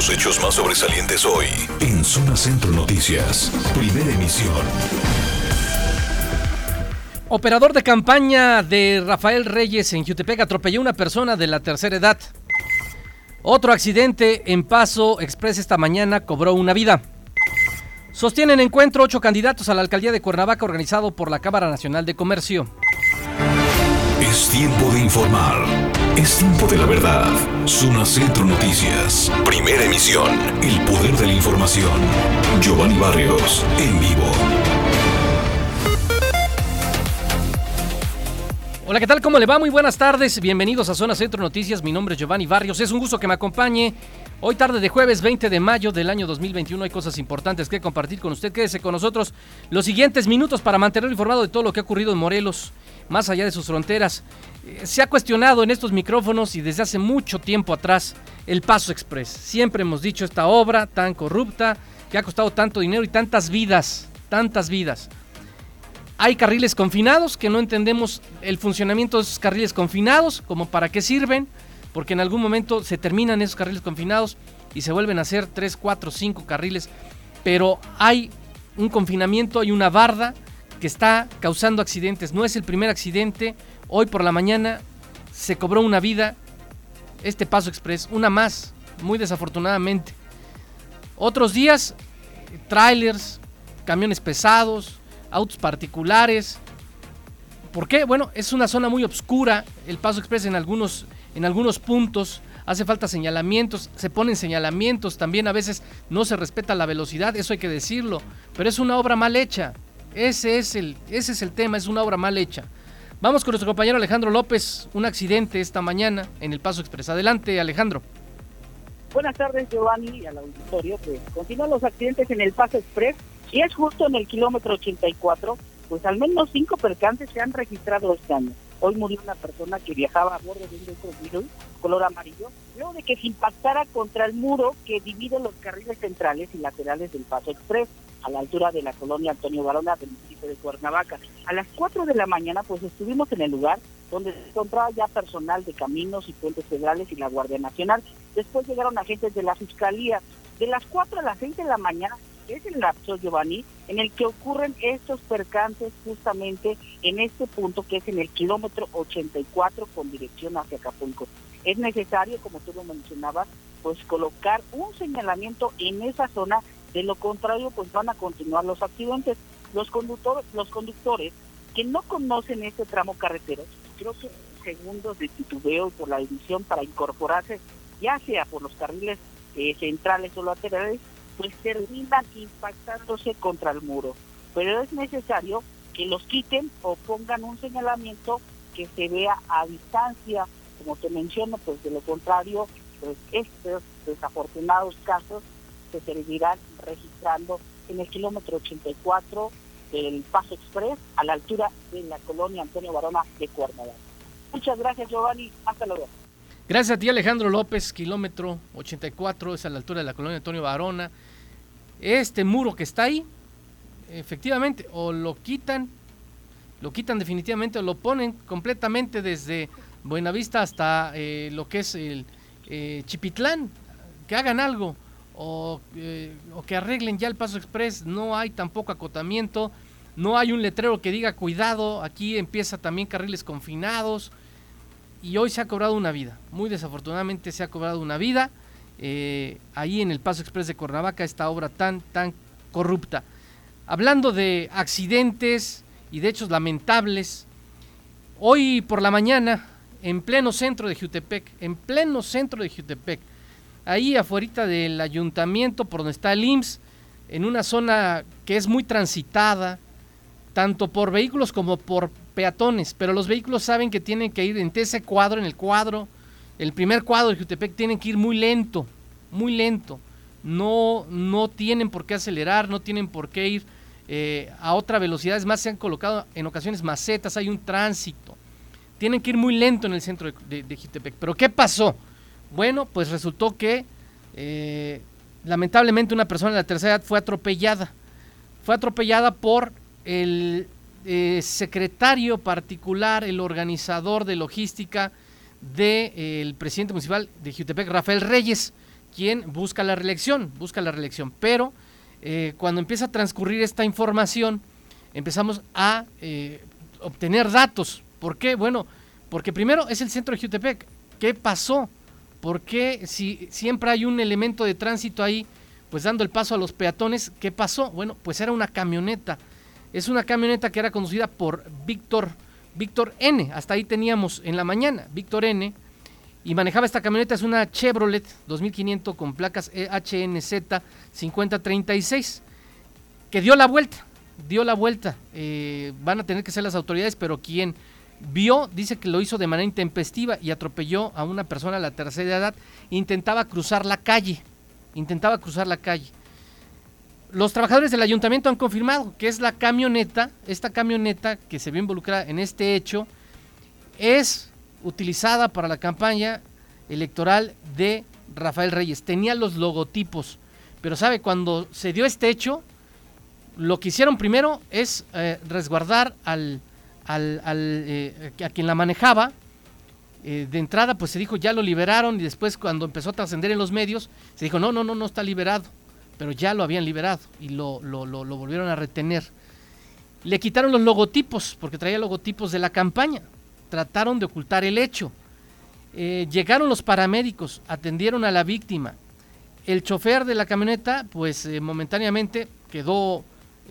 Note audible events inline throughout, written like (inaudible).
Los hechos más sobresalientes hoy en Zona Centro Noticias, primera emisión. Operador de campaña de Rafael Reyes en Jutepec atropelló a una persona de la tercera edad. Otro accidente en Paso Express esta mañana cobró una vida. Sostienen encuentro ocho candidatos a la alcaldía de Cuernavaca organizado por la Cámara Nacional de Comercio. Es tiempo de informar. Es tiempo de la verdad. Zona Centro Noticias. Primera emisión. El poder de la información. Giovanni Barrios. En vivo. Hola, ¿qué tal? ¿Cómo le va? Muy buenas tardes. Bienvenidos a Zona Centro Noticias. Mi nombre es Giovanni Barrios. Es un gusto que me acompañe. Hoy tarde de jueves 20 de mayo del año 2021 hay cosas importantes que compartir con usted. Quédese con nosotros los siguientes minutos para mantenerlo informado de todo lo que ha ocurrido en Morelos, más allá de sus fronteras. Eh, se ha cuestionado en estos micrófonos y desde hace mucho tiempo atrás el Paso Express. Siempre hemos dicho esta obra tan corrupta que ha costado tanto dinero y tantas vidas, tantas vidas. Hay carriles confinados que no entendemos el funcionamiento de esos carriles confinados, como para qué sirven, porque en algún momento se terminan esos carriles confinados y se vuelven a hacer 3, 4, 5 carriles, pero hay un confinamiento, hay una barda que está causando accidentes. No es el primer accidente. Hoy por la mañana se cobró una vida, este Paso Express, una más, muy desafortunadamente. Otros días, trailers, camiones pesados, autos particulares. ¿Por qué? Bueno, es una zona muy oscura, el Paso Express en algunos, en algunos puntos. Hace falta señalamientos, se ponen señalamientos, también a veces no se respeta la velocidad, eso hay que decirlo, pero es una obra mal hecha. Ese es el, ese es el tema, es una obra mal hecha. Vamos con nuestro compañero Alejandro López, un accidente esta mañana en el Paso Express. Adelante, Alejandro. Buenas tardes, Giovanni, al auditorio. Pues continúan los accidentes en el Paso Express y es justo en el kilómetro 84, pues al menos cinco percances se han registrado este año. Hoy murió una persona que viajaba a bordo de un vehículo color amarillo, luego de que se impactara contra el muro que divide los carriles centrales y laterales del Paso Express a la altura de la colonia Antonio Barona del municipio de Cuernavaca. A las 4 de la mañana pues estuvimos en el lugar donde se encontraba ya personal de caminos y puentes federales y la Guardia Nacional. Después llegaron agentes de la Fiscalía. De las 4 a las 6 de la mañana es el lapso, Giovanni, en el que ocurren estos percances justamente en este punto que es en el kilómetro 84 con dirección hacia Acapulco. Es necesario, como tú lo mencionabas, pues colocar un señalamiento en esa zona, de lo contrario pues van a continuar los accidentes. Los conductores, los conductores que no conocen este tramo carretero, creo que segundos de titubeo y por la división para incorporarse, ya sea por los carriles eh, centrales o laterales, pues terminan impactándose contra el muro. Pero es necesario que los quiten o pongan un señalamiento que se vea a distancia, como te menciono, pues de lo contrario, pues estos desafortunados casos se seguirán registrando en el kilómetro 84 del Paso Express a la altura de la colonia Antonio Barona de Cuernavaca. Muchas gracias Giovanni, hasta luego. Gracias a ti Alejandro López, kilómetro 84, es a la altura de la colonia Antonio Barona este muro que está ahí, efectivamente, o lo quitan, lo quitan definitivamente o lo ponen completamente desde Buenavista hasta eh, lo que es el eh, Chipitlán, que hagan algo o, eh, o, que arreglen ya el Paso Express, no hay tampoco acotamiento, no hay un letrero que diga cuidado, aquí empieza también carriles confinados y hoy se ha cobrado una vida, muy desafortunadamente se ha cobrado una vida eh, ahí en el Paso Express de Cuernavaca, esta obra tan, tan corrupta. Hablando de accidentes y de hechos lamentables, hoy por la mañana, en pleno centro de Jutepec, en pleno centro de Jutepec, ahí afuera del ayuntamiento por donde está el IMSS, en una zona que es muy transitada, tanto por vehículos como por peatones, pero los vehículos saben que tienen que ir en ese cuadro, en el cuadro el primer cuadro de Jutepec tienen que ir muy lento, muy lento. No, no tienen por qué acelerar, no tienen por qué ir eh, a otra velocidad. Es más, se han colocado en ocasiones macetas, hay un tránsito. Tienen que ir muy lento en el centro de, de. Pero ¿qué pasó? Bueno, pues resultó que eh, lamentablemente una persona de la tercera edad fue atropellada. Fue atropellada por el eh, secretario particular, el organizador de logística del presidente municipal de Jutepec, Rafael Reyes, quien busca la reelección, busca la reelección. Pero eh, cuando empieza a transcurrir esta información, empezamos a eh, obtener datos. ¿Por qué? Bueno, porque primero es el centro de Jutepec. ¿Qué pasó? ¿Por qué si siempre hay un elemento de tránsito ahí, pues dando el paso a los peatones, qué pasó? Bueno, pues era una camioneta. Es una camioneta que era conducida por Víctor, Víctor N. Hasta ahí teníamos en la mañana, Víctor N. Y manejaba esta camioneta, es una Chevrolet 2500 con placas HNZ 5036, que dio la vuelta, dio la vuelta. Eh, van a tener que ser las autoridades, pero quien vio, dice que lo hizo de manera intempestiva y atropelló a una persona a la tercera edad. Intentaba cruzar la calle, intentaba cruzar la calle. Los trabajadores del ayuntamiento han confirmado que es la camioneta, esta camioneta que se vio involucrada en este hecho, es utilizada para la campaña electoral de Rafael Reyes. Tenía los logotipos, pero sabe, cuando se dio este hecho, lo que hicieron primero es eh, resguardar al, al, eh, a quien la manejaba. Eh, de entrada, pues se dijo ya lo liberaron y después cuando empezó a trascender en los medios, se dijo no, no, no, no está liberado, pero ya lo habían liberado y lo, lo, lo, volvieron a retener. Le quitaron los logotipos, porque traía logotipos de la campaña. Trataron de ocultar el hecho. Eh, llegaron los paramédicos, atendieron a la víctima. El chofer de la camioneta, pues momentáneamente quedó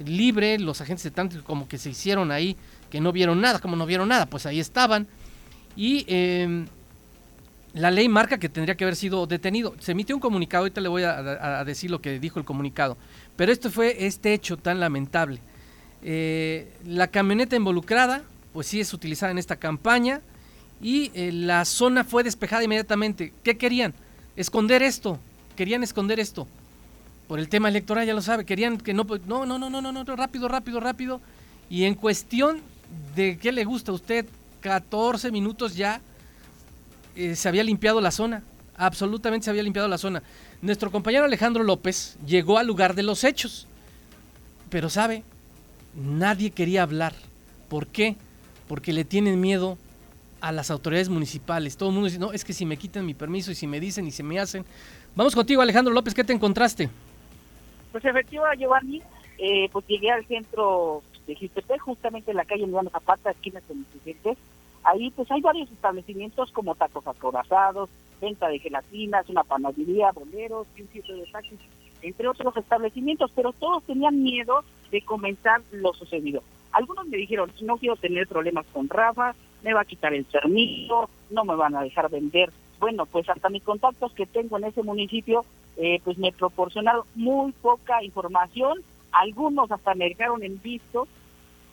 libre, los agentes de tránsito como que se hicieron ahí que no vieron nada, como no vieron nada, pues ahí estaban. Y em, la ley marca que tendría que haber sido detenido. Se emitió un comunicado, ahorita le voy a, decir lo que dijo el comunicado. Pero esto fue este hecho tan lamentable. Eh, la camioneta involucrada, pues sí es utilizada en esta campaña y eh, la zona fue despejada inmediatamente. ¿Qué querían? Esconder esto. Querían esconder esto. Por el tema electoral, ya lo sabe. Querían que no, no, no, no, no, no, no, rápido, rápido, rápido. Y en cuestión de qué le gusta a usted, 14 minutos ya eh, se había limpiado la zona, absolutamente se había limpiado la zona. Nuestro compañero Alejandro López llegó al lugar de los hechos, pero sabe, nadie quería hablar. ¿Por qué? Porque le tienen miedo a las autoridades municipales. Todo el mundo dice, no, es que si me quitan mi permiso y si me dicen y si me hacen. Vamos contigo, Alejandro López, ¿qué te encontraste? Pues efectivamente, Giovanni, eh, pues llegué al centro de justamente en la calle Emiliano Zapata, esquina con Insurgentes. Ahí pues hay varios establecimientos como tacos acorazados, venta de gelatinas, una panadería, boleros y un sitio de taxis, entre otros establecimientos, pero todos tenían miedo de comentar lo sucedido. Algunos me dijeron, no quiero tener problemas con Rafa, me va a quitar el permiso, no me van a dejar vender. Bueno, pues hasta mis contactos que tengo en ese municipio, eh, pues me proporcionaron muy poca información, algunos hasta me dejaron en visto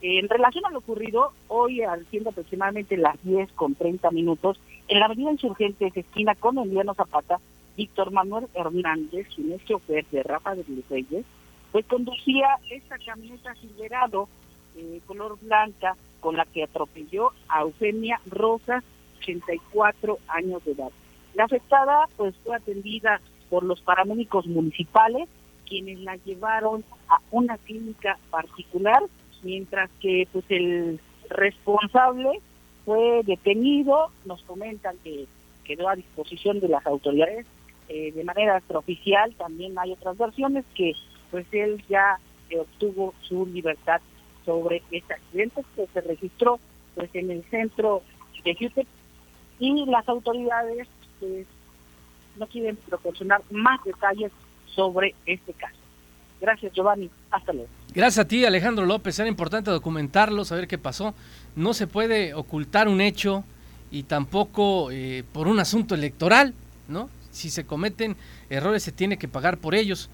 en relación a lo ocurrido, hoy, siendo aproximadamente las 10 con 30 minutos, en la avenida Insurgentes, esquina con Emiliano Zapata, Víctor Manuel Hernández, es chofer de Rafa de Reyes, pues conducía esta camioneta Silverado, eh, color blanca, con la que atropelló a Eugenia Rosas, 84 años de edad. La afectada pues fue atendida por los paramédicos municipales, quienes la llevaron a una clínica particular mientras que pues el responsable fue detenido, nos comentan que quedó a disposición de las autoridades eh, de manera extraoficial, también hay otras versiones que pues él ya obtuvo su libertad sobre este accidente que se registró pues en el centro de Houston y las autoridades pues no quieren proporcionar más detalles sobre este caso. Gracias Giovanni, hasta luego. Gracias a ti, Alejandro López. Era importante documentarlo, saber qué pasó. No se puede ocultar un hecho y tampoco eh, por un asunto electoral, ¿no? Si se cometen errores se tiene que pagar por ellos,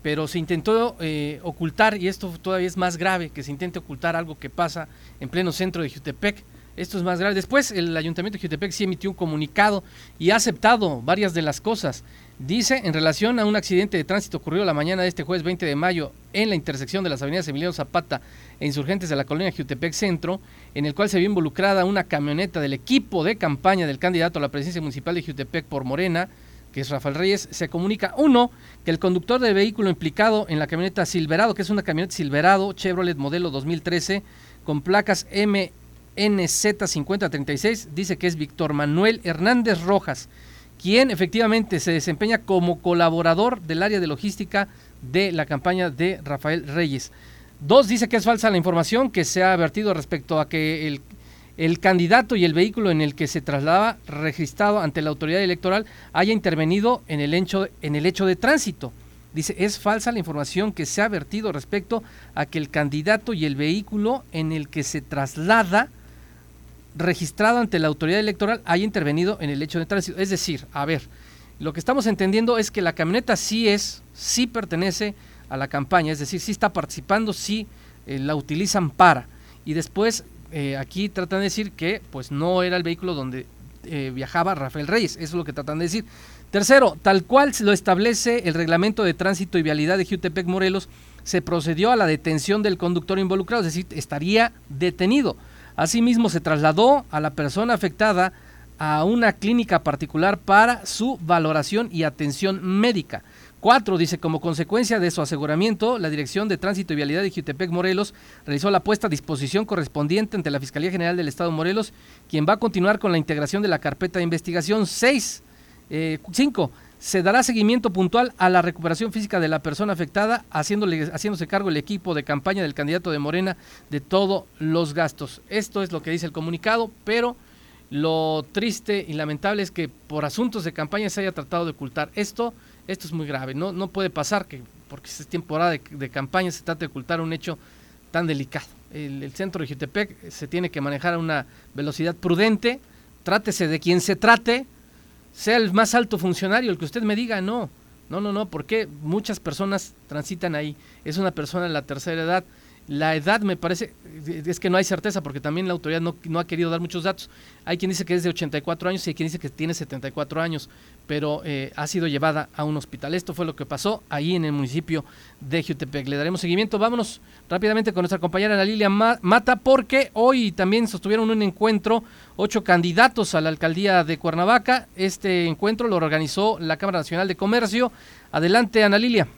pero se intentó eh, ocultar, y esto todavía es más grave, que se intente ocultar algo que pasa en pleno centro de Jutepec. Esto es más grave. Después el Ayuntamiento de Jutepec sí emitió un comunicado y ha aceptado varias de las cosas. Dice, en relación a un accidente de tránsito ocurrido la mañana de este jueves 20 de mayo en la intersección de las avenidas Emiliano Zapata e Insurgentes de la colonia Jutepec Centro, en el cual se vio involucrada una camioneta del equipo de campaña del candidato a la presidencia municipal de Jutepec por Morena, que es Rafael Reyes, se comunica, uno, que el conductor del vehículo implicado en la camioneta Silverado, que es una camioneta Silverado Chevrolet modelo 2013, con placas MNZ5036, dice que es Víctor Manuel Hernández Rojas, quien efectivamente se desempeña como colaborador del área de logística de la campaña de Rafael Reyes. Dos, dice que es falsa la información que se ha vertido respecto a que el, el candidato y el vehículo en el que se trasladaba registrado ante la autoridad electoral haya intervenido en el hecho, en el hecho de tránsito. Dice, es falsa la información que se ha vertido respecto a que el candidato y el vehículo en el que se traslada registrado ante la autoridad electoral haya intervenido en el hecho de tránsito. Es decir, a ver, lo que estamos entendiendo es que la camioneta sí es, sí pertenece a la campaña, es decir, sí está participando, sí eh, la utilizan para. Y después eh, aquí tratan de decir que pues no era el vehículo donde eh, viajaba Rafael Reyes, eso es lo que tratan de decir. Tercero, tal cual lo establece el reglamento de tránsito y vialidad de Jutepec Morelos, se procedió a la detención del conductor involucrado, es decir, estaría detenido. Asimismo, se trasladó a la persona afectada a una clínica particular para su valoración y atención médica. Cuatro, dice, como consecuencia de su aseguramiento, la Dirección de Tránsito y Vialidad de Jutepec Morelos realizó la puesta a disposición correspondiente ante la Fiscalía General del Estado de Morelos, quien va a continuar con la integración de la carpeta de investigación. Seis, eh, cinco, se dará seguimiento puntual a la recuperación física de la persona afectada, haciéndole, haciéndose cargo el equipo de campaña del candidato de Morena de todos los gastos. Esto es lo que dice el comunicado, pero lo triste y lamentable es que por asuntos de campaña se haya tratado de ocultar esto esto es muy grave. No, no puede pasar que, porque es temporada de, campaña, se trate de ocultar un hecho tan delicado. El, centro de Jutepec se tiene que manejar a una velocidad prudente, trátese de quien se trate, sea el más alto funcionario, el que usted me diga, no, no, no, no, porque muchas personas transitan ahí. Es una persona de la tercera edad. La edad me parece, es que no hay certeza porque también la autoridad no, ha querido dar muchos datos. Hay quien dice que es de 84 años y hay quien dice que tiene 74 años pero eh, ha sido llevada a un hospital. Esto fue lo que pasó ahí en el municipio de Jutepec. Le daremos seguimiento. Vámonos rápidamente con nuestra compañera Ana Lilia Mata, porque hoy también sostuvieron un encuentro, ocho candidatos a la alcaldía de Cuernavaca. Este encuentro lo organizó la Cámara Nacional de Comercio. Adelante, Ana Lilia.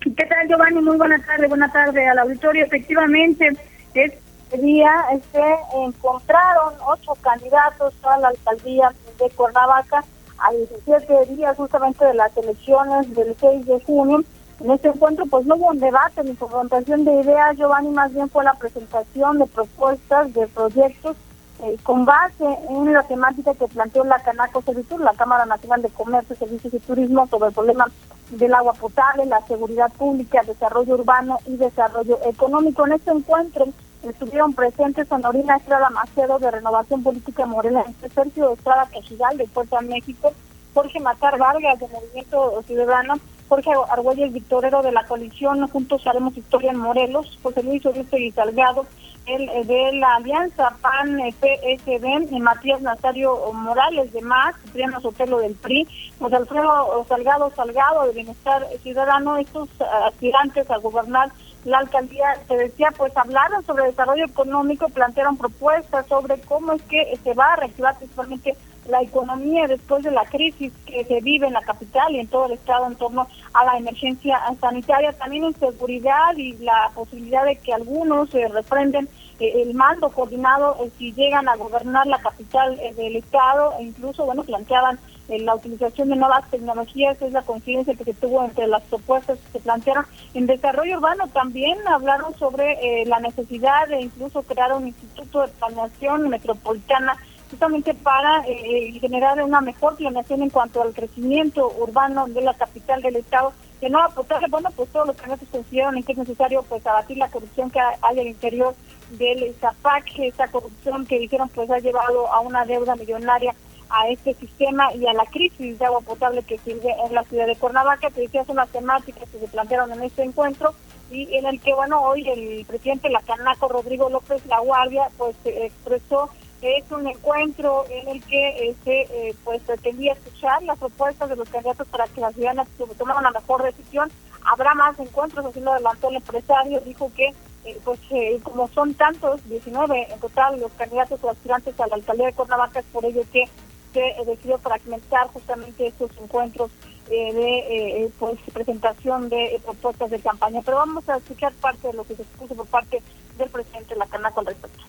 ¿Qué tal, Giovanni? Muy buena tarde, buena tarde al auditorio. Efectivamente, este día se encontraron ocho candidatos a la alcaldía de Cuernavaca a 17 días justamente de las elecciones del 6 de junio. En este encuentro pues no hubo un debate ni confrontación de ideas, Giovanni, más bien fue la presentación de propuestas, de proyectos eh, con base en la temática que planteó la Canaco Servitur, la Cámara Nacional de Comercio, Servicios y Turismo sobre el problema del agua potable, la seguridad pública, desarrollo urbano y desarrollo económico. En este encuentro Estuvieron presentes Honorina Estrada Macedo de Renovación Política Morena, Sergio Estrada Cajigal de Puerto México, Jorge Matar Vargas de Movimiento Ciudadano, Jorge Argüelles Victorero de la coalición Juntos Haremos Historia en Morelos, José Luis y Salgado el, eh, de la Alianza PAN PSD, Matías Nazario Morales de MAS, Cipriano Sotelo del PRI, José Alfredo Salgado Salgado de Bienestar Ciudadano, estos aspirantes a gobernar la alcaldía, se decía, pues hablaron sobre desarrollo económico, plantearon propuestas sobre cómo es que se va a reactivar principalmente la economía después de la crisis que se vive en la capital y en todo el estado en torno a la emergencia sanitaria, también en seguridad y la posibilidad de que algunos se eh, el mando coordinado eh, si llegan a gobernar la capital eh, del estado e incluso bueno planteaban la utilización de nuevas tecnologías es la coincidencia que se tuvo entre las propuestas que se plantearon. En desarrollo urbano también hablaron sobre eh, la necesidad de incluso crear un instituto de planeación metropolitana justamente para eh, generar una mejor planeación en cuanto al crecimiento urbano de la capital del estado que no aportarle, bueno, pues todos los candidatos consideraron en que es necesario pues abatir la corrupción que hay al interior del ZAPAC, esa corrupción que dijeron pues ha llevado a una deuda millonaria a este sistema y a la crisis de agua potable que sirve en la ciudad de Cuernavaca, que decía son las temáticas que se plantearon en este encuentro y en el que, bueno, hoy el presidente de la Canaco, Rodrigo López La Guardia, pues expresó es un encuentro en el que este pues pretendía escuchar las propuestas de los candidatos para que la ciudadanas tomaran una mejor decisión. Habrá más encuentros, así lo adelantó el empresario, dijo que eh, pues como son tantos, 19 en total los candidatos o aspirantes a la alcaldía de Cuernavaca, es por ello que se decidió fragmentar justamente estos encuentros eh, de eh, pues, presentación de propuestas de campaña. Pero vamos a escuchar parte de lo que se expuso por parte del presidente de la con respecto.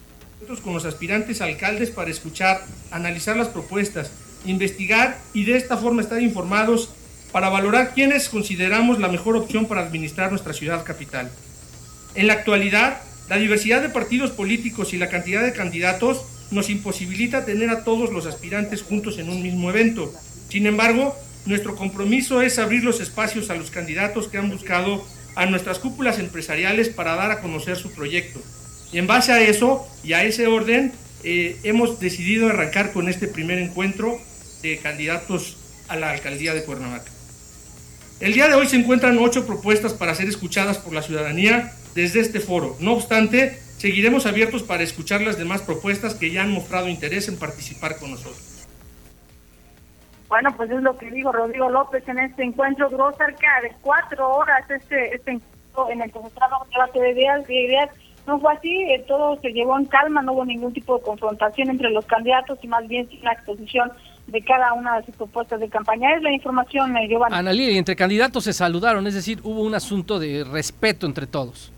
Con los aspirantes alcaldes para escuchar, analizar las propuestas, investigar y de esta forma estar informados para valorar quiénes consideramos la mejor opción para administrar nuestra ciudad capital. En la actualidad, la diversidad de partidos políticos y la cantidad de candidatos nos imposibilita tener a todos los aspirantes juntos en un mismo evento. Sin embargo, nuestro compromiso es abrir los espacios a los candidatos que han buscado a nuestras cúpulas empresariales para dar a conocer su proyecto. En base a eso y a ese orden, eh, hemos decidido arrancar con este primer encuentro de candidatos a la alcaldía de Cuernavaca. El día de hoy se encuentran ocho propuestas para ser escuchadas por la ciudadanía desde este foro. No obstante, seguiremos abiertos para escuchar las demás propuestas que ya han mostrado interés en participar con nosotros. Bueno, pues es lo que digo Rodrigo López en este encuentro. Duró cerca de cuatro horas este, este encuentro en el que se un debate de ideas, de ideas. No fue así, eh, todo se llevó en calma, no hubo ningún tipo de confrontación entre los candidatos y más bien una exposición de cada una de sus propuestas de campaña. Es la información, eh, Giovanni. Ana y entre candidatos se saludaron, es decir, hubo un asunto de respeto entre todos.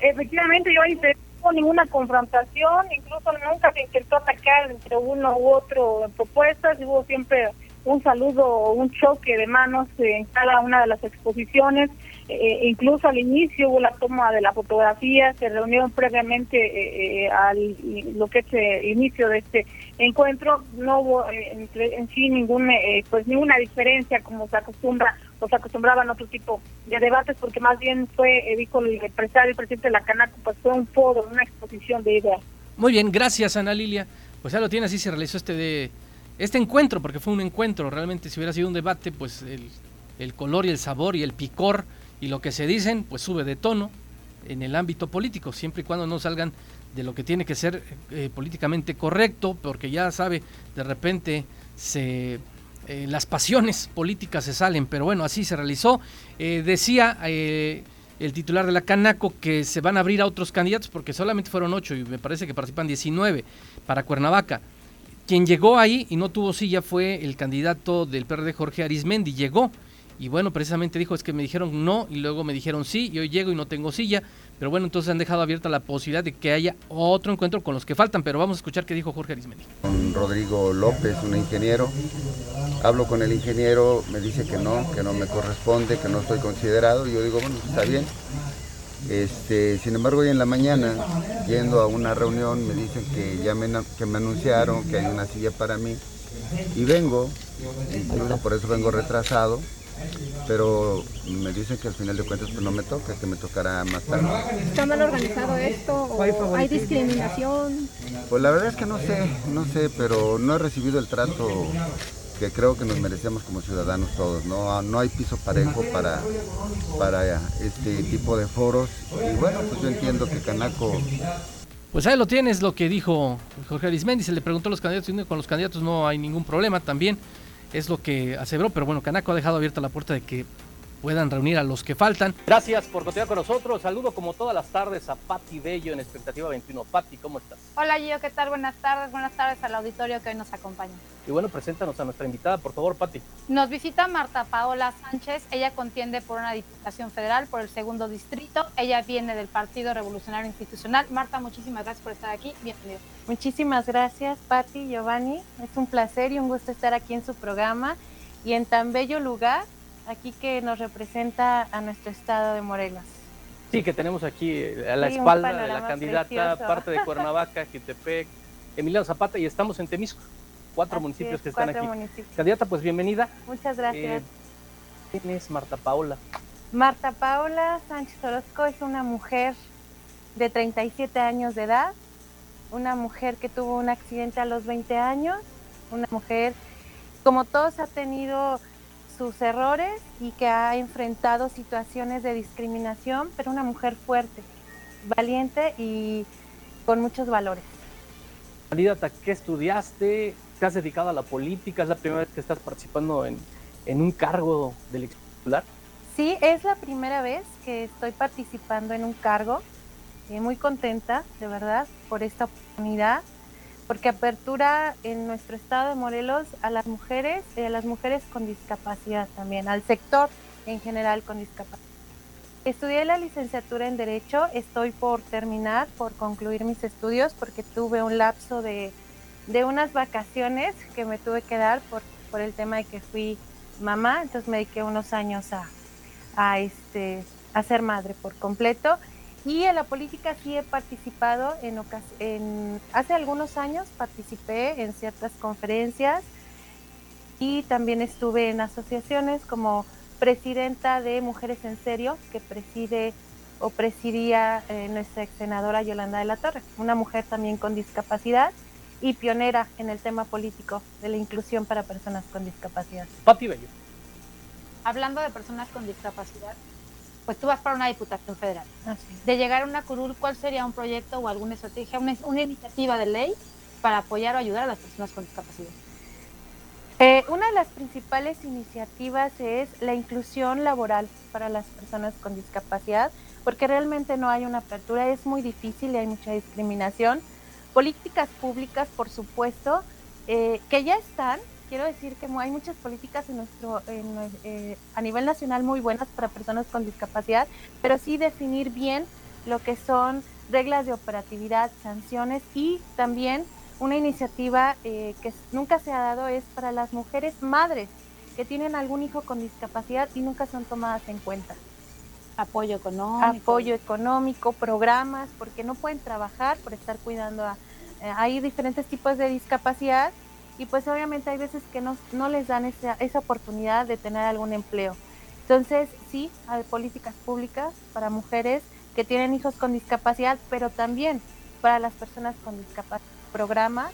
Efectivamente, yo no hubo ninguna confrontación, incluso nunca se intentó atacar entre uno u otro propuestas, hubo siempre un saludo o un choque de manos en cada una de las exposiciones. Eh, incluso al inicio hubo la toma de la fotografía, se reunieron previamente eh, eh, al lo que es el inicio de este encuentro, no hubo en sí ningún, pues ninguna diferencia como se acostumbra o se acostumbraban a otro tipo de debates, porque más bien fue, dijo el empresario, el presidente de la Canaco, pues fue un foro, una exposición de ideas. Muy bien, gracias Ana Lilia. Pues ya lo tiene, así se realizó este de este encuentro, porque fue un encuentro, realmente si hubiera sido un debate, pues el, color y el sabor y el picor y lo que se dicen pues sube de tono en el ámbito político, siempre y cuando no salgan de lo que tiene que ser eh, políticamente correcto, porque ya sabe, de repente se eh, las pasiones políticas se salen, pero bueno, así se realizó. Eh, decía el titular de la Canaco que se van a abrir a otros candidatos porque solamente fueron ocho y me parece que participan 19 para Cuernavaca. Quien llegó ahí y no tuvo silla fue el candidato del PRD Jorge Arismendi, llegó y bueno, precisamente dijo, es que me dijeron no y luego me dijeron sí y hoy llego y no tengo silla. Pero bueno, entonces han dejado abierta la posibilidad de que haya otro encuentro con los que faltan. Pero vamos a escuchar qué dijo Jorge Arismendi. Con Rodrigo López, un ingeniero. Hablo con el ingeniero, me dice que no, que no me corresponde, que no estoy considerado. Y yo digo, bueno, está bien. Este, sin embargo, hoy en la mañana, yendo a una reunión, me dicen que ya me, que me anunciaron que hay una silla para mí. Y vengo, incluso por eso vengo retrasado pero me dicen que al final de cuentas pues no me toca, que me tocará más tarde. ¿Está mal organizado esto? ¿Hay discriminación? Pues la verdad es que no sé, no sé, pero no he recibido el trato que creo que nos merecemos como ciudadanos todos. No, no hay piso parejo para, para este tipo de foros. Y bueno, pues yo entiendo que Canaco pues ahí lo tienes, lo que dijo Jorge Arismendi, se le preguntó a los candidatos y con los candidatos no hay ningún problema también es lo que aseveró, pero bueno, Canaco ha dejado abierta la puerta de que puedan reunir a los que faltan. Gracias por continuar con nosotros. Saludo como todas las tardes a Patti Bello en Expectativa 21. Patti, ¿cómo estás? Hola Gio, ¿qué tal? Buenas tardes. Buenas tardes al auditorio que hoy nos acompaña. Y bueno, preséntanos a nuestra invitada, por favor, Patti. Nos visita Marta Paola Sánchez. Ella contiende por una diputación federal por el segundo distrito. Ella viene del Partido Revolucionario Institucional. Marta, muchísimas gracias por estar aquí. Bienvenido. Muchísimas gracias, Patti, Giovanni. Es un placer y un gusto estar aquí en su programa y en tan bello lugar aquí que nos representa a nuestro estado de Morelos. Sí, que tenemos aquí eh, a la espalda de la candidata, parte de Cuernavaca, (laughs) Quitepec, Emiliano Zapata, y estamos en Temisco, cuatro municipios que están aquí. Candidata, pues bienvenida. Muchas gracias. Eh, ¿Quién es Marta Paola? Marta Paola Sánchez Orozco es una mujer de 37 años de edad, una mujer que tuvo un accidente a los 20 años, una mujer, como todos, ha tenido sus errores y que ha enfrentado situaciones de discriminación, pero una mujer fuerte, valiente y con muchos valores. Candidata, ¿qué estudiaste? ¿Te has dedicado a la política? ¿Es la primera vez que estás participando en, un cargo del titular? Sí, es la primera vez que estoy participando en un cargo. Eh, muy contenta, de verdad, por esta oportunidad porque apertura en nuestro estado de Morelos a las mujeres y a las mujeres con discapacidad también, al sector en general con discapacidad. Estudié la licenciatura en Derecho, estoy por terminar, por concluir mis estudios, porque tuve un lapso de de unas vacaciones que me tuve que dar por, por el tema de que fui mamá, entonces me dediqué unos años a, a, este, a ser madre por completo. Y en la política sí he participado en, en hace algunos años participé en ciertas conferencias y también estuve en asociaciones como presidenta de Mujeres en Serio, que preside o presidía eh, nuestra ex senadora Yolanda de la Torre, una mujer también con discapacidad y pionera en el tema político de la inclusión para personas con discapacidad. Pati Bello. Hablando de personas con discapacidad, pues tú vas para una diputación federal. De llegar a una curul, ¿cuál sería un proyecto o alguna estrategia, una, una iniciativa de ley para apoyar o ayudar a las personas con discapacidad? Eh, una de las principales iniciativas es la inclusión laboral para las personas con discapacidad, porque realmente no hay una apertura, es muy difícil y hay mucha discriminación. Políticas públicas, por supuesto, eh, que ya están. Quiero decir que hay muchas políticas en nuestro, eh, a nivel nacional muy buenas para personas con discapacidad, pero sí definir bien lo que son reglas de operatividad, sanciones y también una iniciativa eh, que nunca se ha dado es para las mujeres madres que tienen algún hijo con discapacidad y nunca son tomadas en cuenta. Apoyo económico. Apoyo económico, programas, porque no pueden trabajar por estar cuidando a... Eh, hay diferentes tipos de discapacidad y pues obviamente hay veces que no, no les dan esa, esa oportunidad de tener algún empleo. Entonces, sí, hay políticas públicas para mujeres que tienen hijos con discapacidad, pero también para las personas con discapacidad programas,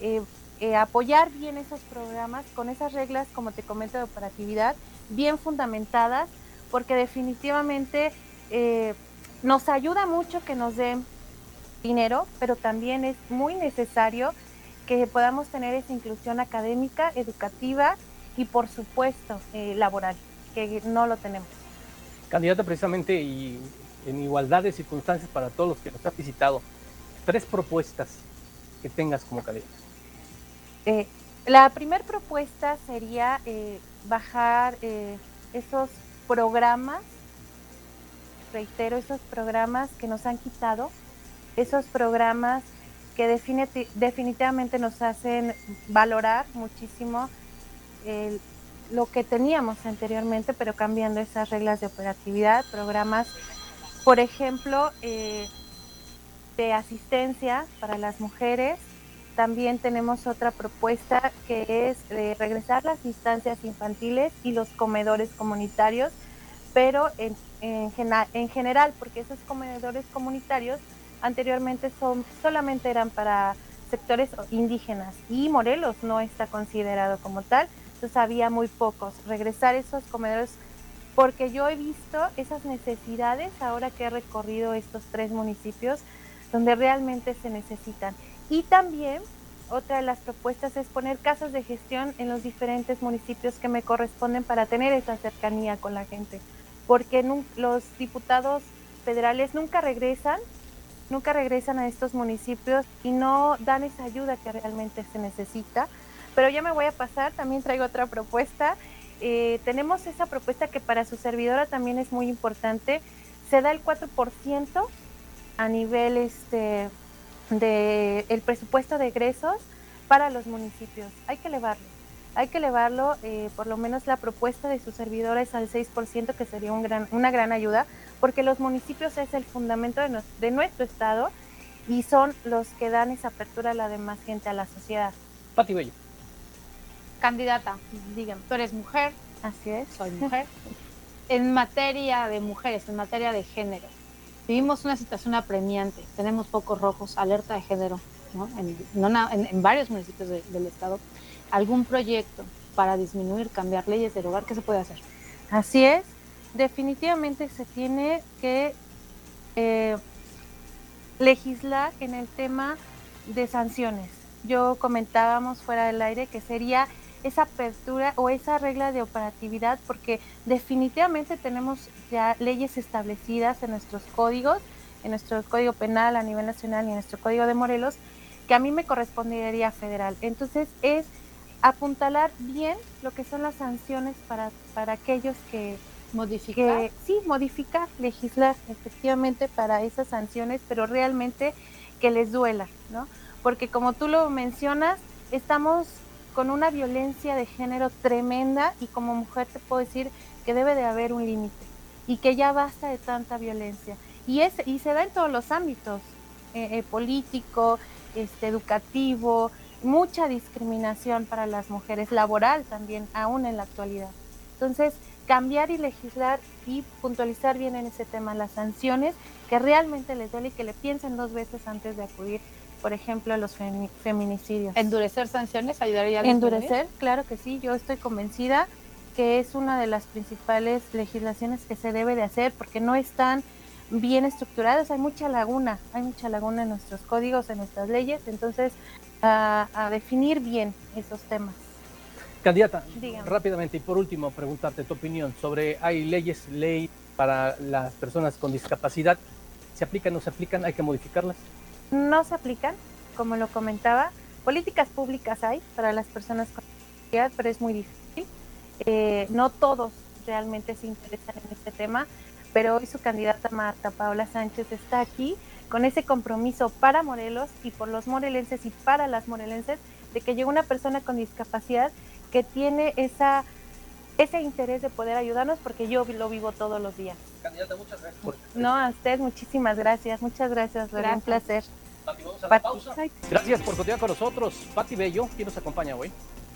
eh, eh, apoyar bien esos programas con esas reglas, como te comento, de operatividad, bien fundamentadas, porque definitivamente eh, nos ayuda mucho que nos den dinero, pero también es muy necesario que podamos tener esa inclusión académica, educativa y por supuesto laboral, que no lo tenemos. Candidata precisamente y en igualdad de circunstancias para todos los que nos han visitado, tres propuestas que tengas como calidad? Eh, la primera propuesta sería eh, bajar eh, esos programas, reitero, esos programas que nos han quitado, esos programas que definitivamente nos hacen valorar muchísimo lo que teníamos anteriormente, pero cambiando esas reglas de operatividad, programas, por ejemplo, de asistencia para las mujeres. También tenemos otra propuesta que es de regresar las instancias infantiles y los comedores comunitarios, pero en, general, porque esos comedores comunitarios anteriormente son, solamente eran para sectores indígenas y Morelos no está considerado como tal, entonces había muy pocos. Regresar esos comedores, porque yo he visto esas necesidades ahora que he recorrido estos tres municipios, donde realmente se necesitan. Y también otra de las propuestas es poner casas de gestión en los diferentes municipios que me corresponden para tener esa cercanía con la gente, porque los diputados federales nunca regresan, nunca regresan a estos municipios y no dan esa ayuda que realmente se necesita. Pero ya me voy a pasar, también traigo otra propuesta. Eh, tenemos esa propuesta que para su servidora también es muy importante. Se da el 4% a nivel este, de el presupuesto de egresos para los municipios. Hay que elevarlo. Hay que elevarlo, eh, por lo menos la propuesta de sus servidores al 6%, que sería un gran, una gran ayuda, porque los municipios es el fundamento de, de nuestro Estado y son los que dan esa apertura a la demás gente, a la sociedad. Pati Bello. Candidata, dígame, tú eres mujer. Así es. Soy mujer. en materia de mujeres, en materia de género, vivimos una situación apremiante, tenemos pocos rojos, alerta de género, ¿no? En, varios municipios del estado. ¿Algún proyecto para disminuir, cambiar leyes, derogar? ¿Qué se puede hacer? Así es, definitivamente se tiene que eh, legislar en el tema de sanciones. Yo comentábamos fuera del aire que sería esa apertura o esa regla de operatividad porque definitivamente tenemos ya leyes establecidas en nuestros códigos, en nuestro código penal a nivel nacional y en nuestro código de Morelos, que a mí me correspondería federal. Entonces es apuntalar bien lo que son las sanciones para, para aquellos que... Modificar. sí, modificar, legislar efectivamente para esas sanciones, pero realmente que les duela, ¿no? porque como tú lo mencionas, estamos con una violencia de género tremenda y como mujer te puedo decir que debe de haber un límite y que ya basta de tanta violencia. Y, es, y se da en todos los ámbitos, eh, eh, político, este, educativo, mucha discriminación para las mujeres, laboral también, aún en la actualidad. Entonces, cambiar y legislar y puntualizar bien en ese tema las sanciones que realmente les duele y que le piensen dos veces antes de acudir, por ejemplo, a los feminicidios. ¿Endurecer sanciones ayudaría a Endurecer, claro que sí, yo estoy convencida que es una de las principales legislaciones que se debe de hacer porque no están bien estructuradas, hay mucha laguna, hay mucha laguna en nuestros códigos, en nuestras leyes, entonces a, definir bien esos temas. Candidata, rápidamente y por último preguntarte tu opinión sobre, hay leyes, ley para las personas con discapacidad, ¿se aplican o no se aplican? ¿Hay que modificarlas? No se aplican, como lo comentaba, políticas públicas hay para las personas con discapacidad, pero es muy difícil. Eh, no todos realmente se interesan en este tema, pero hoy su candidata Marta Paula Sánchez está aquí con ese compromiso para Morelos y por los morelenses y para las morelenses de que llegue una persona con discapacidad que tiene esa ese interés de poder ayudarnos porque yo lo vivo todos los días. Candidata, muchas gracias. No, a usted muchísimas gracias, muchas gracias, gracias. un placer. Pati, vamos a la pausa. Gracias por continuar con nosotros. Pati Bello, ¿quién nos acompaña hoy?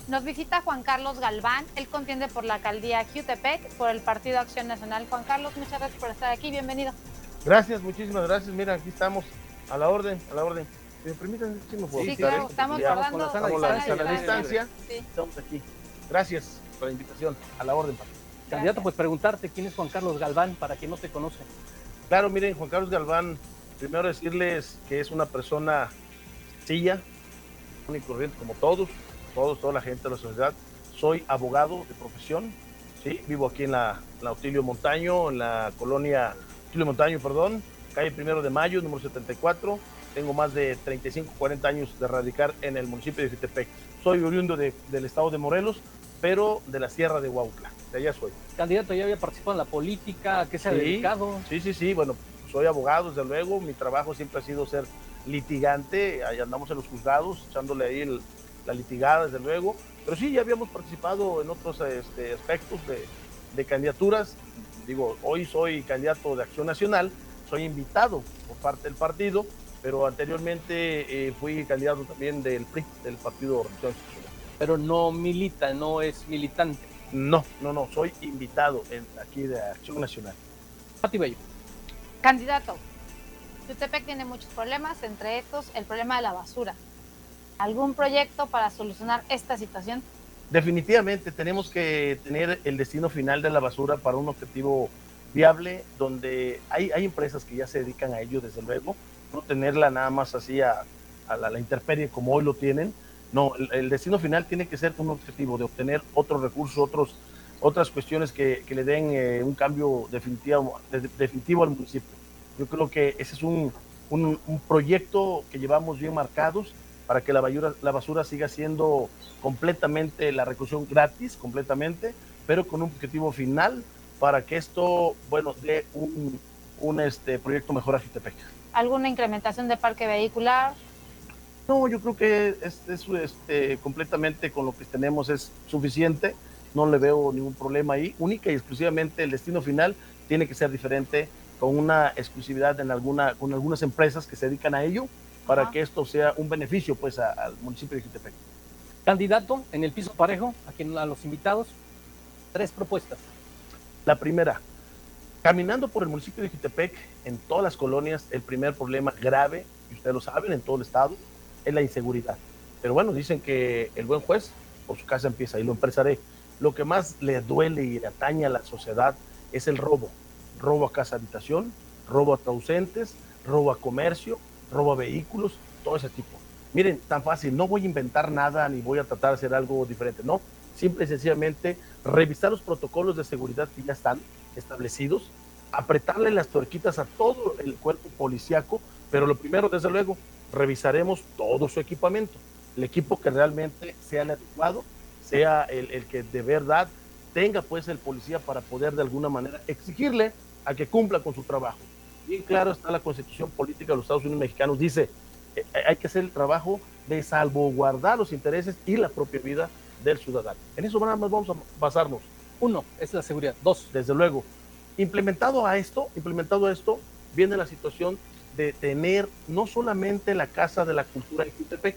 Nos visita Juan Carlos Galván, él contiende por la alcaldía Jutepec, por el Partido Acción Nacional. Juan Carlos, muchas gracias por estar aquí, bienvenido. Gracias, muchísimas gracias. Mira, aquí estamos a la orden, a la orden. Si me permiten, si me puedo sí, claro, estamos hablando con la, a la distancia. Sí. Estamos aquí. Gracias por la invitación. A la orden, Paco. Candidato, pues preguntarte quién es Juan Carlos Galván para quien no te conoce. Claro, miren, Juan Carlos Galván, primero decirles que es una persona sencilla, y corriente como todos, todos, toda la gente de la sociedad. Soy abogado de profesión, ¿sí? vivo aquí en la, la Autilio Montaño, en la colonia Autilio Montaño, perdón, calle Primero de Mayo, número 74. Tengo más de 35, 40 años de radicar en el municipio de Jitepec. Soy oriundo de, del estado de Morelos, pero de la sierra de Huautla. De allá soy. Candidato, ¿ya había participado en la política? ¿A qué se ha dedicado? Sí, sí, sí. Bueno, soy abogado, desde luego. Mi trabajo siempre ha sido ser litigante. Ahí andamos en los juzgados, echándole ahí el, la litigada, desde luego. Pero sí, ya habíamos participado en otros este, aspectos de, candidaturas. Digo, hoy soy candidato de Acción Nacional, soy invitado por parte del partido, pero anteriormente eh, fui candidato también del PRI, del Partido Revolución Pero no milita, no es militante. No, no, no, soy invitado en, aquí de Acción Nacional. Pati Bello. Candidato, Tutepec tiene muchos problemas, entre estos el problema de la basura algún proyecto para solucionar esta situación? Definitivamente tenemos que tener el destino final de la basura para un objetivo viable, donde hay, hay empresas que ya se dedican a ello, desde luego, no tenerla nada más así a, la, la, intemperie como hoy lo tienen. No, el, destino final tiene que ser un objetivo de obtener otros recursos, otros, otras cuestiones que, que le den eh, un cambio definitivo, definitivo al municipio. Yo creo que ese es un, un, proyecto que llevamos bien marcados para que la basura, la basura siga siendo completamente la reclusión gratis, completamente, pero con un objetivo final para que esto, bueno, dé un, un este, proyecto mejor a. ¿Alguna incrementación de parque vehicular? No, yo creo que es, este, completamente con lo que tenemos es suficiente. No le veo ningún problema ahí. Única y exclusivamente el destino final tiene que ser diferente con una exclusividad en alguna, con algunas empresas que se dedican a ello para que esto sea un beneficio pues al municipio de Jutepec. Candidato en el piso parejo, aquí a los invitados, tres propuestas. La primera, caminando por el municipio de Jutepec, en todas las colonias, el primer problema grave, y ustedes lo saben, en todo el estado, es la inseguridad. Pero bueno, dicen que el buen juez por su casa empieza y lo empresaré. Lo que más le duele y le atañe a la sociedad es el robo. Robo a casa habitación, robo a ausentes, robo a comercio, robo vehículos, todo ese tipo. Miren, tan fácil, no voy a inventar nada ni voy a tratar de hacer algo diferente, no. Simple y sencillamente revisar los protocolos de seguridad que ya están establecidos, apretarle las tuerquitas a todo el cuerpo policíaco, pero lo primero, desde luego, revisaremos todo su equipamiento, el equipo que realmente sea el adecuado, sea el, el que de verdad tenga pues el policía para poder de alguna manera exigirle a que cumpla con su trabajo bien claro está la constitución política de los Estados Unidos mexicanos, dice, eh, hay que hacer el trabajo de salvaguardar los intereses y la propia vida del ciudadano. En eso nada más vamos a basarnos. Uno, es la seguridad. Dos, desde luego, implementado a esto, implementado a esto, viene la situación de tener no solamente la Casa de la Cultura de Jutepec,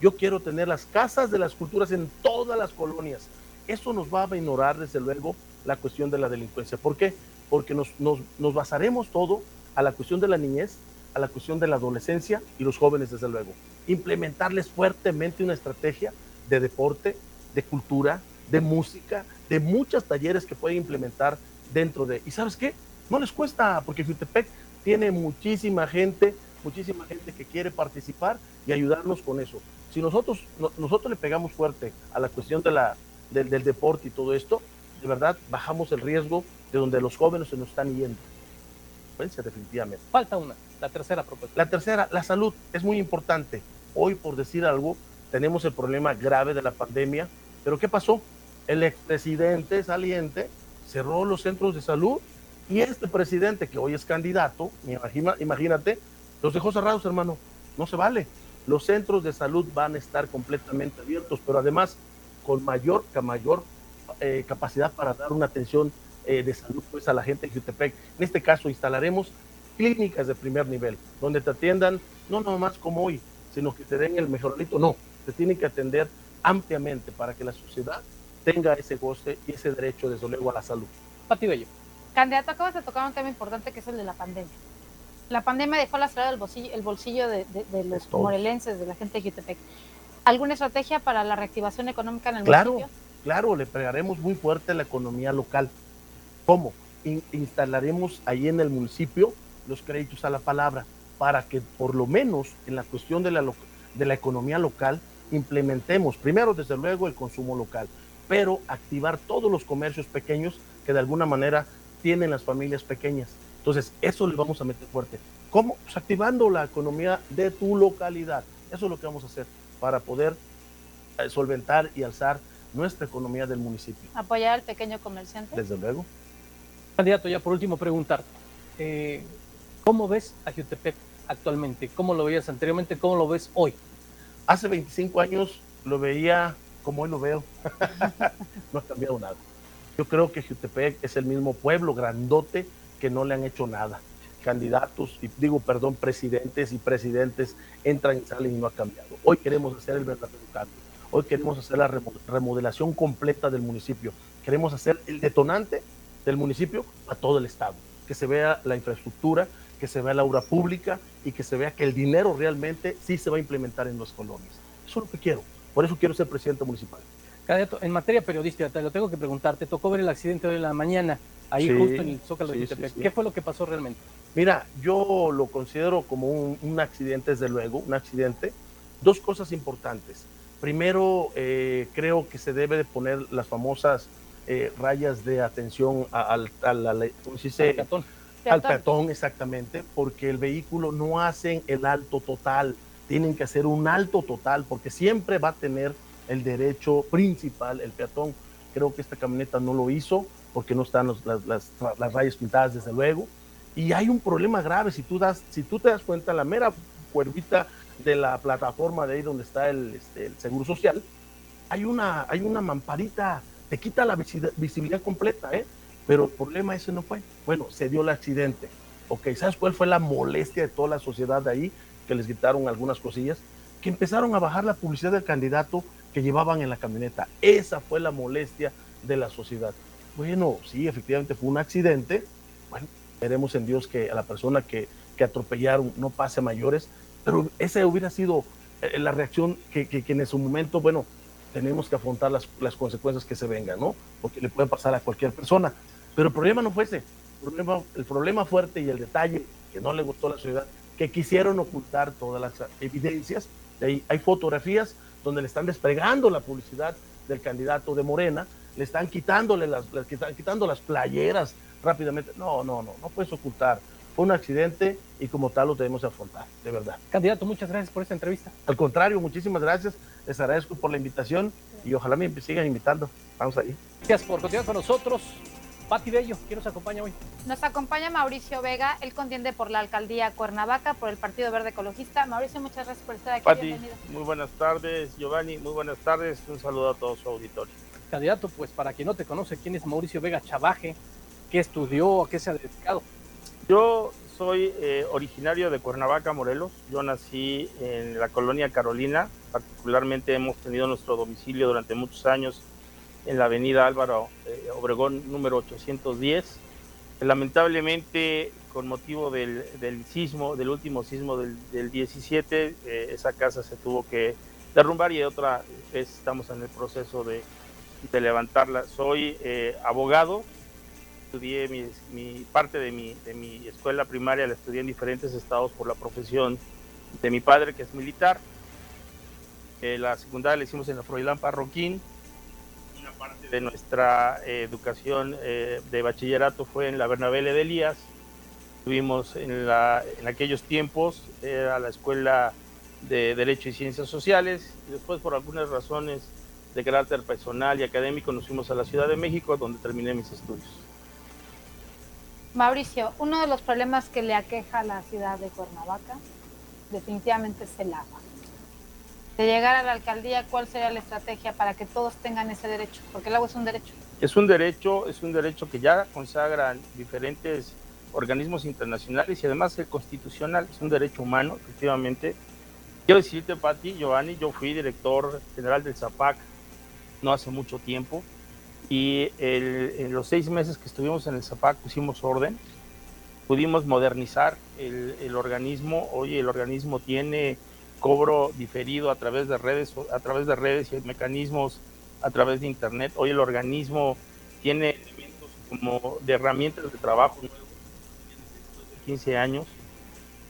yo quiero tener las casas de las culturas en todas las colonias. Eso nos va a ignorar, desde luego, la cuestión de la delincuencia. ¿Por qué? Porque nos, nos, nos basaremos todo a la cuestión de la niñez, a la cuestión de la adolescencia y los jóvenes, desde luego. Implementarles fuertemente una estrategia de deporte, de cultura, de música, de muchos talleres que pueden implementar dentro de... ¿Y sabes qué? No les cuesta, porque Jutepec tiene muchísima gente, muchísima gente que quiere participar y ayudarnos con eso. Si nosotros, nosotros le pegamos fuerte a la cuestión de la, del, del deporte y todo esto, de verdad bajamos el riesgo de donde los jóvenes se nos están yendo. definitivamente. Falta una, la tercera propuesta. La tercera, la salud, es muy importante. Hoy, por decir algo, tenemos el problema grave de la pandemia, pero ¿qué pasó? El expresidente saliente cerró los centros de salud y este presidente, que hoy es candidato, imagínate, los dejó cerrados, hermano. No se vale. Los centros de salud van a estar completamente abiertos, pero además con mayor, mayor eh, capacidad para dar una atención eh, de salud pues, a la gente de Jutepec. En este caso, instalaremos clínicas de primer nivel, donde te atiendan no nomás como hoy, sino que te den el mejoralito. No, te tienen que atender ampliamente para que la sociedad tenga ese goce y ese derecho, desde luego, a la salud. Pati Bello. Candidato, acabas de tocar un tema importante que es el de la pandemia. La pandemia dejó lastrado el bolsillo, el bolsillo de, los morelenses, de la gente de Jutepec. ¿Alguna estrategia para la reactivación económica en el claro, municipio? Claro, le pegaremos muy fuerte a la economía local. ¿Cómo? instalaremos ahí en el municipio los créditos a la palabra para que por lo menos en la cuestión de la, de la economía local implementemos, primero desde luego el consumo local, pero activar todos los comercios pequeños que de alguna manera tienen las familias pequeñas. Entonces, eso le vamos a meter fuerte. ¿Cómo? Pues activando la economía de tu localidad. Eso es lo que vamos a hacer para poder eh, solventar y alzar nuestra economía del municipio. ¿Apoyar al pequeño comerciante? Desde luego. Candidato, ya por último preguntar, eh, ¿cómo ves a Jutepec actualmente? ¿Cómo lo veías anteriormente? ¿Cómo lo ves hoy? Hace 25 años lo veía como hoy lo veo. (laughs) no ha cambiado nada. Yo creo que Jutepec es el mismo pueblo grandote que no le han hecho nada. Candidatos, y digo, perdón, presidentes y presidentes entran y salen y no ha cambiado. Hoy queremos hacer el verdadero cambio. Hoy queremos hacer la remodelación completa del municipio. Queremos hacer el detonante del municipio a todo el estado. Que se vea la infraestructura, que se vea la obra pública y que se vea que el dinero realmente sí se va a implementar en las colonias. Eso es lo que quiero. Por eso quiero ser presidente municipal. Candidato, en materia periodística, te lo tengo que preguntar, te tocó ver el accidente de la mañana, ahí justo en el Zócalo de ¿Qué fue lo que pasó realmente? Mira, yo lo considero como un, accidente, desde luego, un accidente. Dos cosas importantes. Primero, eh, creo que se debe de poner las famosas eh, rayas de atención al, al, al, peatón. al peatón, exactamente, porque el vehículo no hace el alto total, tienen que hacer un alto total, porque siempre va a tener el derecho principal, el peatón. Creo que esta camioneta no lo hizo porque no están las, las, rayas pintadas, desde luego. Y hay un problema grave, si tú, das, si tú te das cuenta, la mera cuervita de la plataforma de ahí donde está el, este, el Seguro Social, hay una, hay una mamparita, te quita la visibilidad completa, ¿eh? Pero el problema ese no fue. Bueno, se dio el accidente. Ok, ¿sabes cuál fue la molestia de toda la sociedad de ahí? Que les quitaron algunas cosillas. Que empezaron a bajar la publicidad del candidato que llevaban en la camioneta. Esa fue la molestia de la sociedad. Bueno, sí, efectivamente fue un accidente. Bueno, veremos en Dios que a la persona que, que atropellaron no pase a mayores, pero esa hubiera sido eh, la reacción que, que, en su momento, bueno, tenemos que afrontar las, las, consecuencias que se vengan, ¿no? Porque le puede pasar a cualquier persona. Pero el problema no fue ese. El problema, el problema fuerte y el detalle que no le gustó a la sociedad, que quisieron ocultar todas las evidencias. Hay, hay fotografías donde le están desplegando la publicidad del candidato de Morena, le están quitándole las, están quitando las playeras rápidamente. No, no, no, no puedes ocultar. Fue un accidente y como tal lo debemos afrontar, de verdad. Candidato, muchas gracias por esta entrevista. Al contrario, muchísimas gracias. Les agradezco por la invitación y ojalá me sigan invitando. Vamos ahí. Gracias por continuar con nosotros. Pati Bello, ¿quién nos acompaña hoy? Nos acompaña Mauricio Vega, él contiende por la alcaldía Cuernavaca, por el Partido Verde Ecologista. Mauricio, muchas gracias por estar aquí. Pati, muy buenas tardes. Giovanni, muy buenas tardes. Un saludo a todo su auditorio. Candidato, pues para quien no te conoce, ¿quién es Mauricio Vega Chavaje? ¿Qué estudió? ¿A qué se ha dedicado? Yo soy eh, originario de Cuernavaca, Morelos. Yo nací en la colonia Carolina. Particularmente hemos tenido nuestro domicilio durante muchos años en la avenida Álvaro eh, Obregón número 810. Lamentablemente, con motivo del, sismo, del último sismo del, 17, eh, esa casa se tuvo que derrumbar y otra vez estamos en el proceso de, levantarla. Soy eh, abogado, estudié mi, parte de mi, de mi escuela primaria, la estudié en diferentes estados por la profesión de mi padre, que es militar. la secundaria la hicimos en la Froilán Parroquín parte de nuestra eh, educación eh, de bachillerato fue en la Bernabé de Elías. Tuvimos en, la, en aquellos tiempos era la Escuela de Derecho y Ciencias Sociales y después por algunas razones de carácter personal y académico nos fuimos a la Ciudad de México donde terminé mis estudios. Mauricio, uno de los problemas que le aqueja a la ciudad de Cuernavaca definitivamente es el agua de llegar a la alcaldía, ¿cuál sería la estrategia para que todos tengan ese derecho? Porque el agua es un derecho. Es un derecho, es un derecho que ya consagran diferentes organismos internacionales y además el constitucional, es un derecho humano, efectivamente. Quiero decirte, Pati, Giovanni, yo fui director general del ZAPAC no hace mucho tiempo y en los seis meses que estuvimos en el ZAPAC pusimos orden, pudimos modernizar el, el organismo. Hoy el organismo tiene cobro diferido a través de redes, a través de redes y mecanismos a través de internet. Hoy el organismo tiene elementos como de herramientas de trabajo de 15 años.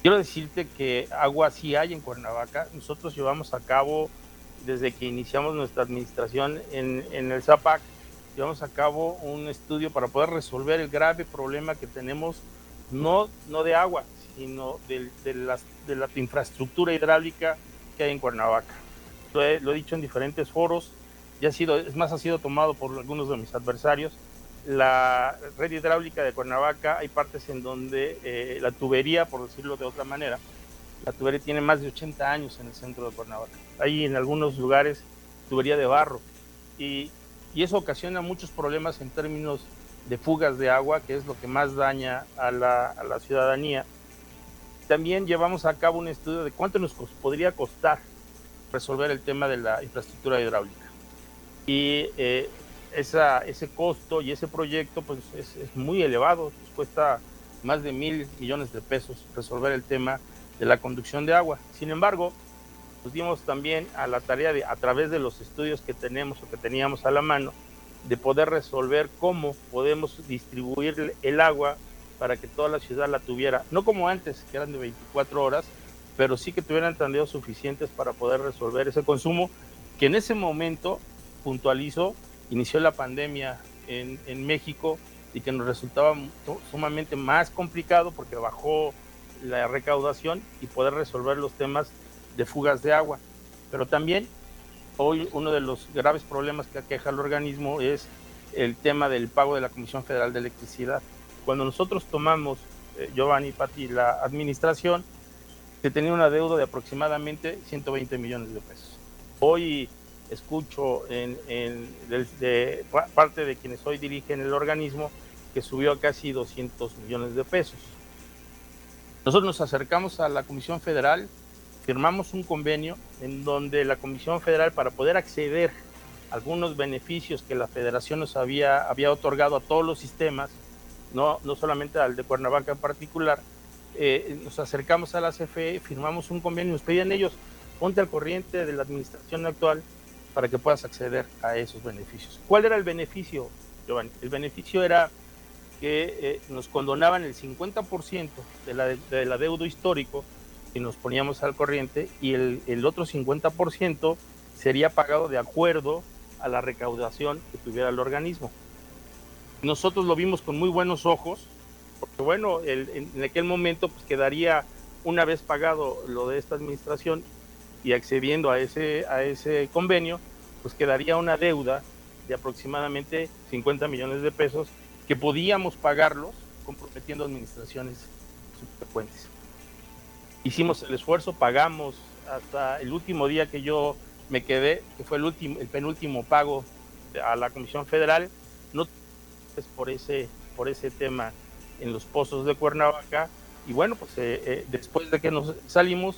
Quiero decirte que agua sí hay en Cuernavaca. Nosotros llevamos a cabo, desde que iniciamos nuestra administración en, en el ZAPAC, llevamos a cabo un estudio para poder resolver el grave problema que tenemos, no, no de agua, sino de, de, las, de la infraestructura hidráulica que hay en Cuernavaca. Lo he, lo he, dicho en diferentes foros, ya ha sido, es más, ha sido tomado por algunos de mis adversarios. La red hidráulica de Cuernavaca, hay partes en donde eh, la tubería, por decirlo de otra manera, la tubería tiene más de 80 años en el centro de Cuernavaca. Hay en algunos lugares tubería de barro y, y eso ocasiona muchos problemas en términos de fugas de agua, que es lo que más daña a la, a la ciudadanía también llevamos a cabo un estudio de cuánto nos podría costar resolver el tema de la infraestructura hidráulica. Y eh, esa, ese costo y ese proyecto pues es, muy elevado, nos cuesta más de mil millones de pesos resolver el tema de la conducción de agua. Sin embargo, nos dimos también a la tarea de, a través de los estudios que tenemos o que teníamos a la mano, de poder resolver cómo podemos distribuir el agua para que toda la ciudad la tuviera, no como antes, que eran de 24 horas, pero sí que tuvieran tandeos suficientes para poder resolver ese consumo, que en ese momento, puntualizó, inició la pandemia en, en México y que nos resultaba sumamente más complicado porque bajó la recaudación y poder resolver los temas de fugas de agua. Pero también hoy uno de los graves problemas que aqueja al organismo es el tema del pago de la Comisión Federal de Electricidad. Cuando nosotros tomamos, eh, Giovanni Pati, la administración, se tenía una deuda de aproximadamente 120 millones de pesos. Hoy escucho de, parte de quienes hoy dirigen el organismo que subió a casi 200 millones de pesos. Nosotros nos acercamos a la Comisión Federal, firmamos un convenio en donde la Comisión Federal, para poder acceder a algunos beneficios que la Federación nos había, había otorgado a todos los sistemas, no, no solamente al de Cuernavaca en particular, eh, nos acercamos a la CFE, firmamos un convenio, nos pedían ellos, ponte al corriente de la administración actual para que puedas acceder a esos beneficios. ¿Cuál era el beneficio, Giovanni? El beneficio era que eh, nos condonaban el 50% de la, de la deuda histórico y nos poníamos al corriente y el, el otro 50% sería pagado de acuerdo a la recaudación que tuviera el organismo. Nosotros lo vimos con muy buenos ojos, porque bueno, en aquel momento pues quedaría una vez pagado lo de esta administración y accediendo a ese, a ese convenio, pues quedaría una deuda de aproximadamente 50 millones de pesos que podíamos pagarlos comprometiendo administraciones subsecuentes. Hicimos el esfuerzo, pagamos hasta el último día que yo me quedé, que fue el último, el penúltimo pago a la Comisión Federal, no por ese, por ese tema en los pozos de Cuernavaca. Y bueno, pues eh, eh, después de que nos salimos,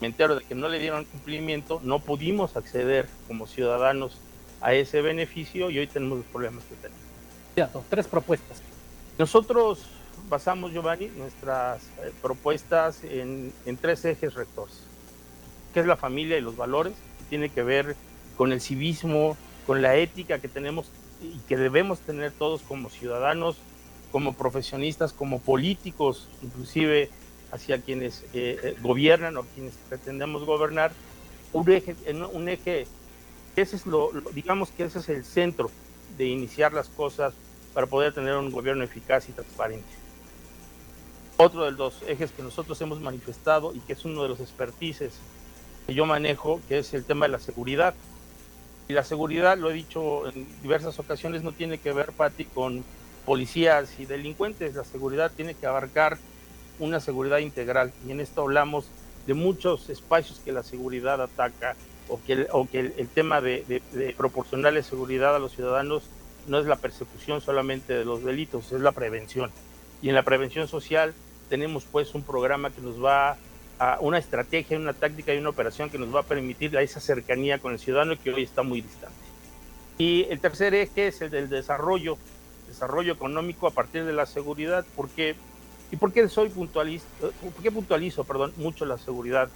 me entero de que no le dieron cumplimiento, no pudimos acceder como ciudadanos a ese beneficio y hoy tenemos los problemas que tenemos. Tres propuestas. Nosotros basamos, Giovanni, nuestras eh, propuestas en, en, tres ejes rectores, que es la familia y los valores, que tiene que ver con el civismo, con la ética que tenemos y que debemos tener todos como ciudadanos, como profesionistas, como políticos, inclusive hacia quienes eh, eh, gobiernan o quienes pretendemos gobernar, un eje, un eje ese es lo, digamos que ese es el centro de iniciar las cosas para poder tener un gobierno eficaz y transparente. Otro de los ejes que nosotros hemos manifestado y que es uno de los expertices que yo manejo, que es el tema de la seguridad. Y la seguridad, lo he dicho en diversas ocasiones, no tiene que ver, Pati, con policías y delincuentes. La seguridad tiene que abarcar una seguridad integral. Y en esto hablamos de muchos espacios que la seguridad ataca o que o que el, tema de, de, proporcionarle seguridad a los ciudadanos no es la persecución solamente de los delitos, es la prevención. Y en la prevención social tenemos pues un programa que nos va a una estrategia, una táctica y una operación que nos va a permitir esa cercanía con el ciudadano que hoy está muy distante. Y el tercer eje es el del desarrollo, desarrollo económico a partir de la seguridad, porque ¿y por qué soy puntualista? ¿Por qué puntualizo, perdón, mucho la seguridad?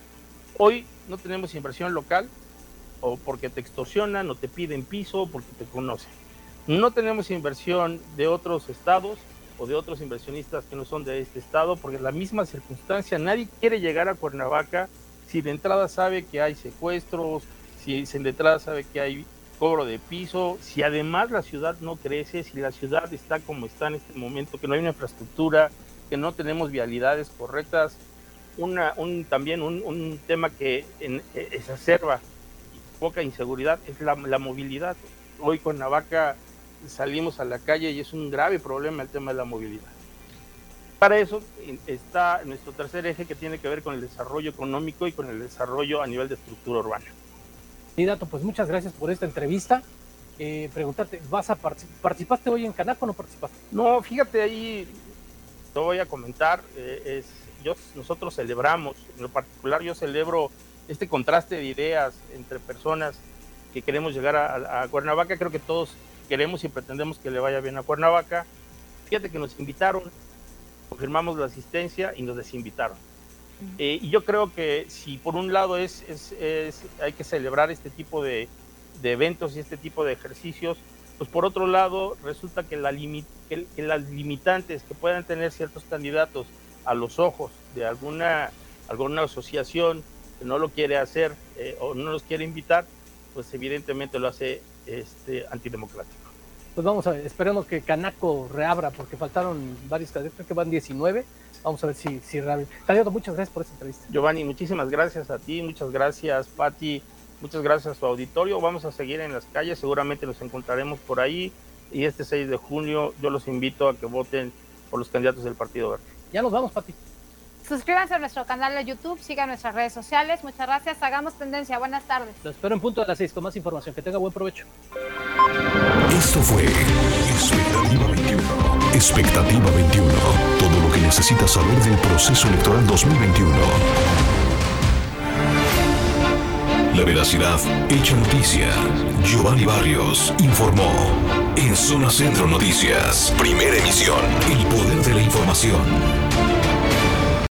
Hoy no tenemos inversión local o porque te extorsionan o te piden piso o porque te conocen. No tenemos inversión de otros estados o de otros inversionistas que no son de este estado, porque la misma circunstancia, nadie quiere llegar a Cuernavaca si de entrada sabe que hay secuestros, si de entrada sabe que hay cobro de piso, si además la ciudad no crece, si la ciudad está como está en este momento, que no hay una infraestructura, que no tenemos vialidades correctas, una, un, también un, un tema que en, e, exacerba poca inseguridad es la, la movilidad. Hoy con Navaca salimos a la calle y es un grave problema el tema de la movilidad. Para eso está nuestro tercer eje que tiene que ver con el desarrollo económico y con el desarrollo a nivel de estructura urbana. Sí, Dato, pues muchas gracias por esta entrevista. Eh, preguntarte, ¿vas a ¿participaste hoy en Canaco o no participaste? No, fíjate ahí, te voy a comentar, eh, es, yo, nosotros celebramos, en lo particular yo celebro este contraste de ideas entre personas que queremos llegar a, a Cuernavaca, creo que todos queremos y pretendemos que le vaya bien a Cuernavaca. Fíjate que nos invitaron, confirmamos la asistencia y nos desinvitaron. Eh, y yo creo que si por un lado es, es, hay que celebrar este tipo de, de, eventos y este tipo de ejercicios, pues por otro lado resulta que, la que, las limitantes que puedan tener ciertos candidatos a los ojos de alguna, alguna asociación que no lo quiere hacer eh, o no los quiere invitar, pues evidentemente lo hace este, antidemocrático. Pues vamos a ver, esperemos que Canaco reabra, porque faltaron varios candidatos, creo que van 19. Vamos a ver si, si reabren. Candidato, muchas gracias por esta entrevista. Giovanni, muchísimas gracias a ti, muchas gracias, Patti, muchas gracias a su auditorio. Vamos a seguir en las calles, seguramente nos encontraremos por ahí. Y este 6 de junio yo los invito a que voten por los candidatos del Partido Verde. Ya nos vamos, Pati. Suscríbanse a nuestro canal de YouTube, sigan nuestras redes sociales. Muchas gracias. Hagamos tendencia. Buenas tardes. Lo espero en punto de las 6 con más información. Que tenga buen provecho. Esto fue Expectativa 21. Expectativa 21. Todo lo que necesitas saber del proceso electoral 2021. La veracidad hecha noticia. Giovanni Barrios informó. En Zona Centro Noticias. Primera emisión. El poder de la información.